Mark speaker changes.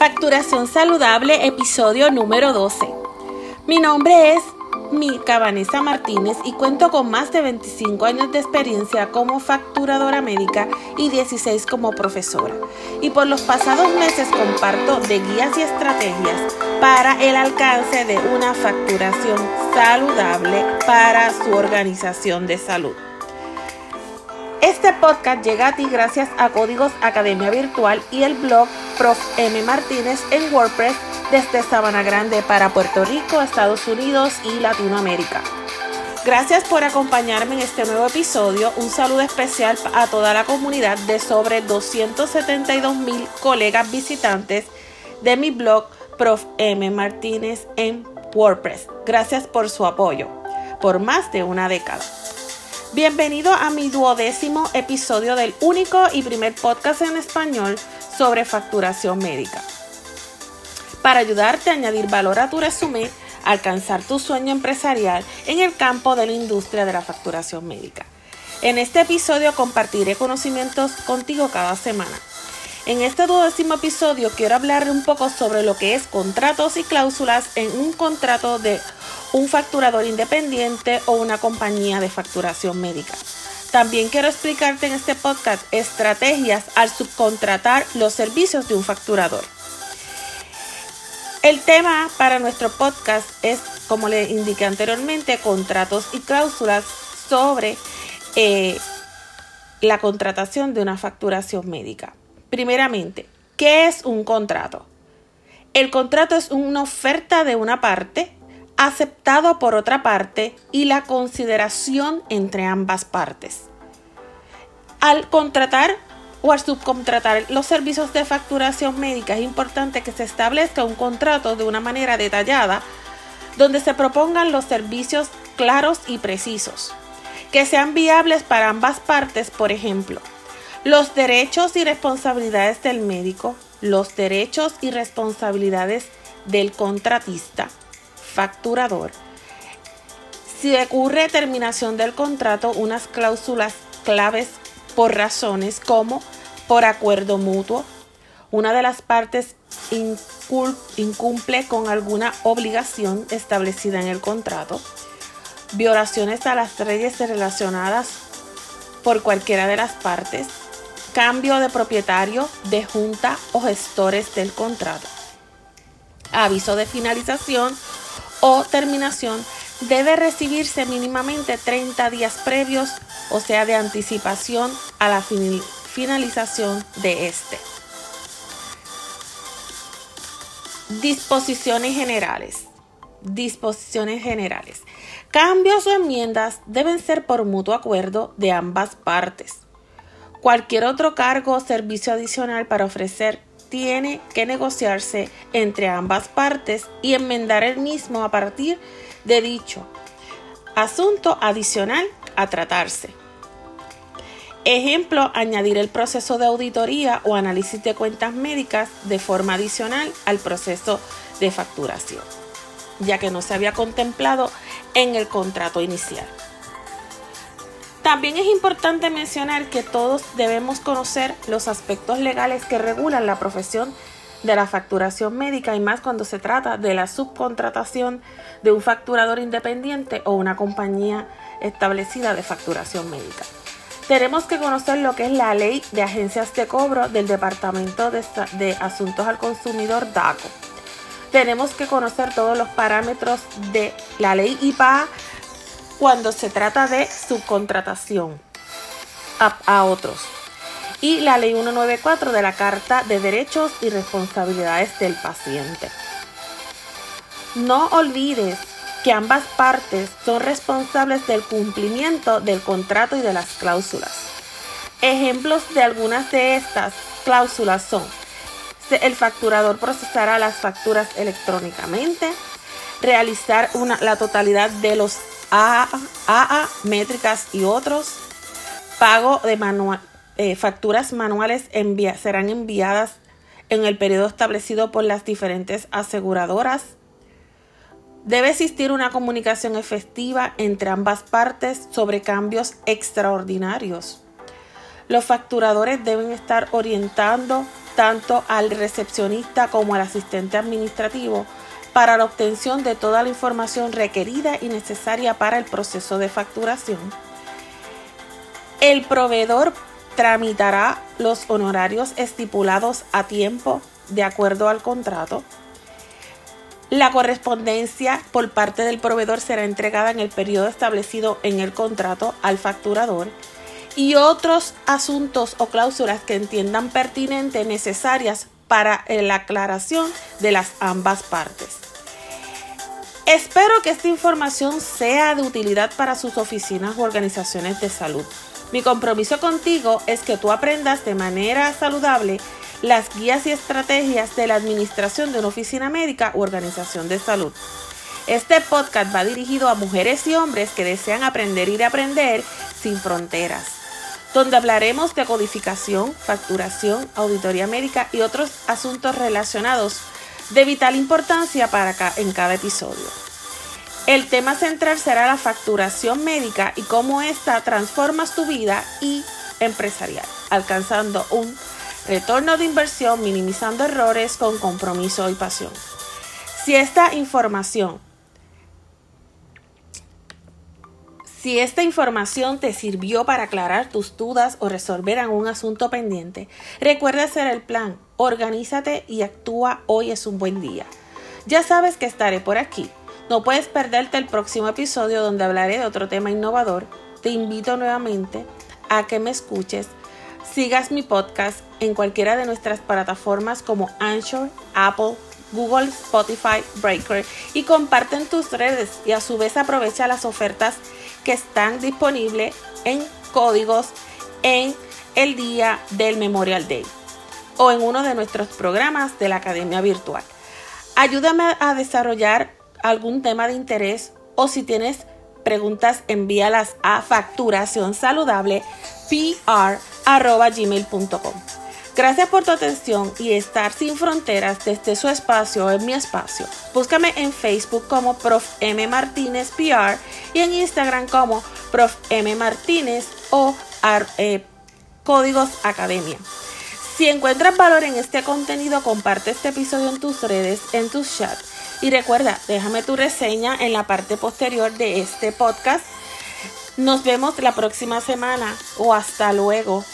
Speaker 1: Facturación Saludable, episodio número 12. Mi nombre es Mica Vanessa Martínez y cuento con más de 25 años de experiencia como facturadora médica y 16 como profesora. Y por los pasados meses comparto de guías y estrategias para el alcance de una facturación saludable para su organización de salud. Este podcast llega a ti gracias a Códigos Academia Virtual y el blog Prof. M. Martínez en WordPress desde Sabana Grande para Puerto Rico, Estados Unidos y Latinoamérica. Gracias por acompañarme en este nuevo episodio. Un saludo especial a toda la comunidad de sobre 272 mil colegas visitantes de mi blog Prof. M. Martínez en WordPress. Gracias por su apoyo por más de una década. Bienvenido a mi duodécimo episodio del único y primer podcast en español sobre facturación médica. Para ayudarte a añadir valor a tu resumen, alcanzar tu sueño empresarial en el campo de la industria de la facturación médica. En este episodio compartiré conocimientos contigo cada semana. En este duodécimo episodio quiero hablar un poco sobre lo que es contratos y cláusulas en un contrato de un facturador independiente o una compañía de facturación médica. También quiero explicarte en este podcast estrategias al subcontratar los servicios de un facturador. El tema para nuestro podcast es, como le indiqué anteriormente, contratos y cláusulas sobre eh, la contratación de una facturación médica. Primeramente, ¿qué es un contrato? El contrato es una oferta de una parte aceptado por otra parte y la consideración entre ambas partes. Al contratar o al subcontratar los servicios de facturación médica es importante que se establezca un contrato de una manera detallada donde se propongan los servicios claros y precisos, que sean viables para ambas partes, por ejemplo, los derechos y responsabilidades del médico, los derechos y responsabilidades del contratista, facturador. Si ocurre terminación del contrato, unas cláusulas claves por razones como por acuerdo mutuo, una de las partes incumple con alguna obligación establecida en el contrato, violaciones a las leyes relacionadas por cualquiera de las partes, cambio de propietario, de junta o gestores del contrato, aviso de finalización o terminación debe recibirse mínimamente 30 días previos, o sea, de anticipación a la finalización de este. Disposiciones generales. Disposiciones generales. Cambios o enmiendas deben ser por mutuo acuerdo de ambas partes. Cualquier otro cargo o servicio adicional para ofrecer tiene que negociarse entre ambas partes y enmendar el mismo a partir de dicho asunto adicional a tratarse. Ejemplo, añadir el proceso de auditoría o análisis de cuentas médicas de forma adicional al proceso de facturación, ya que no se había contemplado en el contrato inicial. También es importante mencionar que todos debemos conocer los aspectos legales que regulan la profesión de la facturación médica y más cuando se trata de la subcontratación de un facturador independiente o una compañía establecida de facturación médica. Tenemos que conocer lo que es la ley de agencias de cobro del Departamento de, Asuntos al Consumidor DACO. Tenemos que conocer todos los parámetros de la ley IPA cuando se trata de subcontratación a, otros. Y la ley 194 de la Carta de Derechos y Responsabilidades del Paciente. No olvides que ambas partes son responsables del cumplimiento del contrato y de las cláusulas. Ejemplos de algunas de estas cláusulas son el facturador procesará las facturas electrónicamente, realizar una, la totalidad de los AA, métricas y otros. Pago de eh, facturas manuales serán enviadas en el periodo establecido por las diferentes aseguradoras. Debe existir una comunicación efectiva entre ambas partes sobre cambios extraordinarios. Los facturadores deben estar orientando tanto al recepcionista como al asistente administrativo para la obtención de toda la información requerida y necesaria para el proceso de facturación. El proveedor tramitará los honorarios estipulados a tiempo de acuerdo al contrato. La correspondencia por parte del proveedor será entregada en el periodo establecido en el contrato al facturador y otros asuntos o cláusulas que entiendan pertinentes necesarias para la aclaración de las ambas partes. Espero que esta información sea de utilidad para sus oficinas u organizaciones de salud. Mi compromiso contigo es que tú aprendas de manera saludable las guías y estrategias de la administración de una oficina médica u organización de salud. Este podcast va dirigido a mujeres y hombres que desean aprender y aprender sin fronteras, donde hablaremos de codificación, facturación, auditoría médica y otros asuntos relacionados de vital importancia para en cada episodio. El tema central será la facturación médica y cómo ésta transforma tu vida y empresarial, alcanzando un retorno de inversión, minimizando errores con compromiso y pasión. Si esta información Si esta información te sirvió para aclarar tus dudas o resolver algún asunto pendiente, recuerda hacer el plan, organízate y actúa. Hoy es un buen día. Ya sabes que estaré por aquí. No puedes perderte el próximo episodio donde hablaré de otro tema innovador. Te invito nuevamente a que me escuches Sigas mi podcast en cualquiera de nuestras plataformas como Anchor, Apple, Google, Spotify, Breaker y comparte en tus redes y a su vez aprovecha las ofertas que están disponibles en códigos en el día del Memorial Day o en uno de nuestros programas de la Academia Virtual. Ayúdame a desarrollar algún tema de interés o si tienes preguntas envíalas a facturación saludable. Gracias por tu atención y estar sin fronteras desde su espacio en mi espacio. Búscame en Facebook como Prof. M. Martínez PR y en Instagram como Prof. M. Martínez o eh, Códigos Academia. Si encuentras valor en este contenido, comparte este episodio en tus redes, en tus chats. Y recuerda, déjame tu reseña en la parte posterior de este podcast nos vemos la próxima semana o hasta luego.